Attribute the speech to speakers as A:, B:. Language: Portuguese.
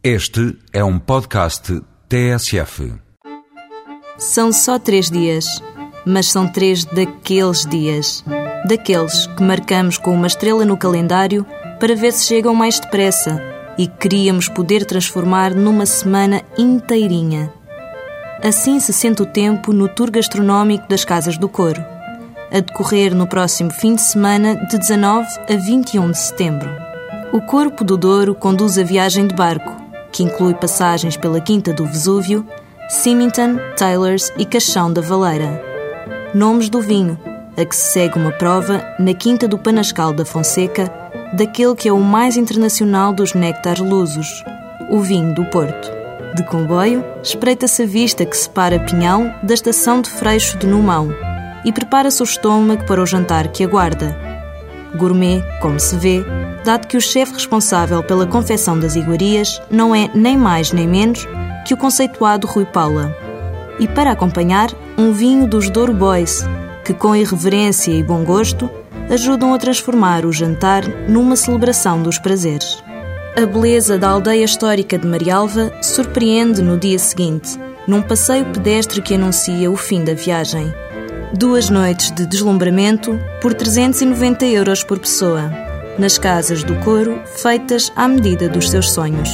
A: Este é um podcast TSF.
B: São só três dias, mas são três daqueles dias. Daqueles que marcamos com uma estrela no calendário para ver se chegam mais depressa e queríamos poder transformar numa semana inteirinha. Assim se sente o tempo no tour gastronómico das Casas do Coro, a decorrer no próximo fim de semana de 19 a 21 de setembro. O Corpo do Douro conduz a viagem de barco que inclui passagens pela Quinta do Vesúvio, Symington, Taylors e Caixão da Valeira. Nomes do vinho, a que se segue uma prova na Quinta do Panascal da Fonseca, daquele que é o mais internacional dos néctares lusos, o vinho do Porto. De comboio, espreita-se a vista que separa Pinhão da estação de Freixo de Numão e prepara-se o estômago para o jantar que aguarda. Gourmet, como se vê, dado que o chefe responsável pela confecção das iguarias não é nem mais nem menos que o conceituado Rui Paula. E para acompanhar, um vinho dos Douro Boys, que com irreverência e bom gosto ajudam a transformar o jantar numa celebração dos prazeres. A beleza da aldeia histórica de Marialva surpreende no dia seguinte, num passeio pedestre que anuncia o fim da viagem. Duas noites de deslumbramento por 390 euros por pessoa nas casas do coro feitas à medida dos seus sonhos.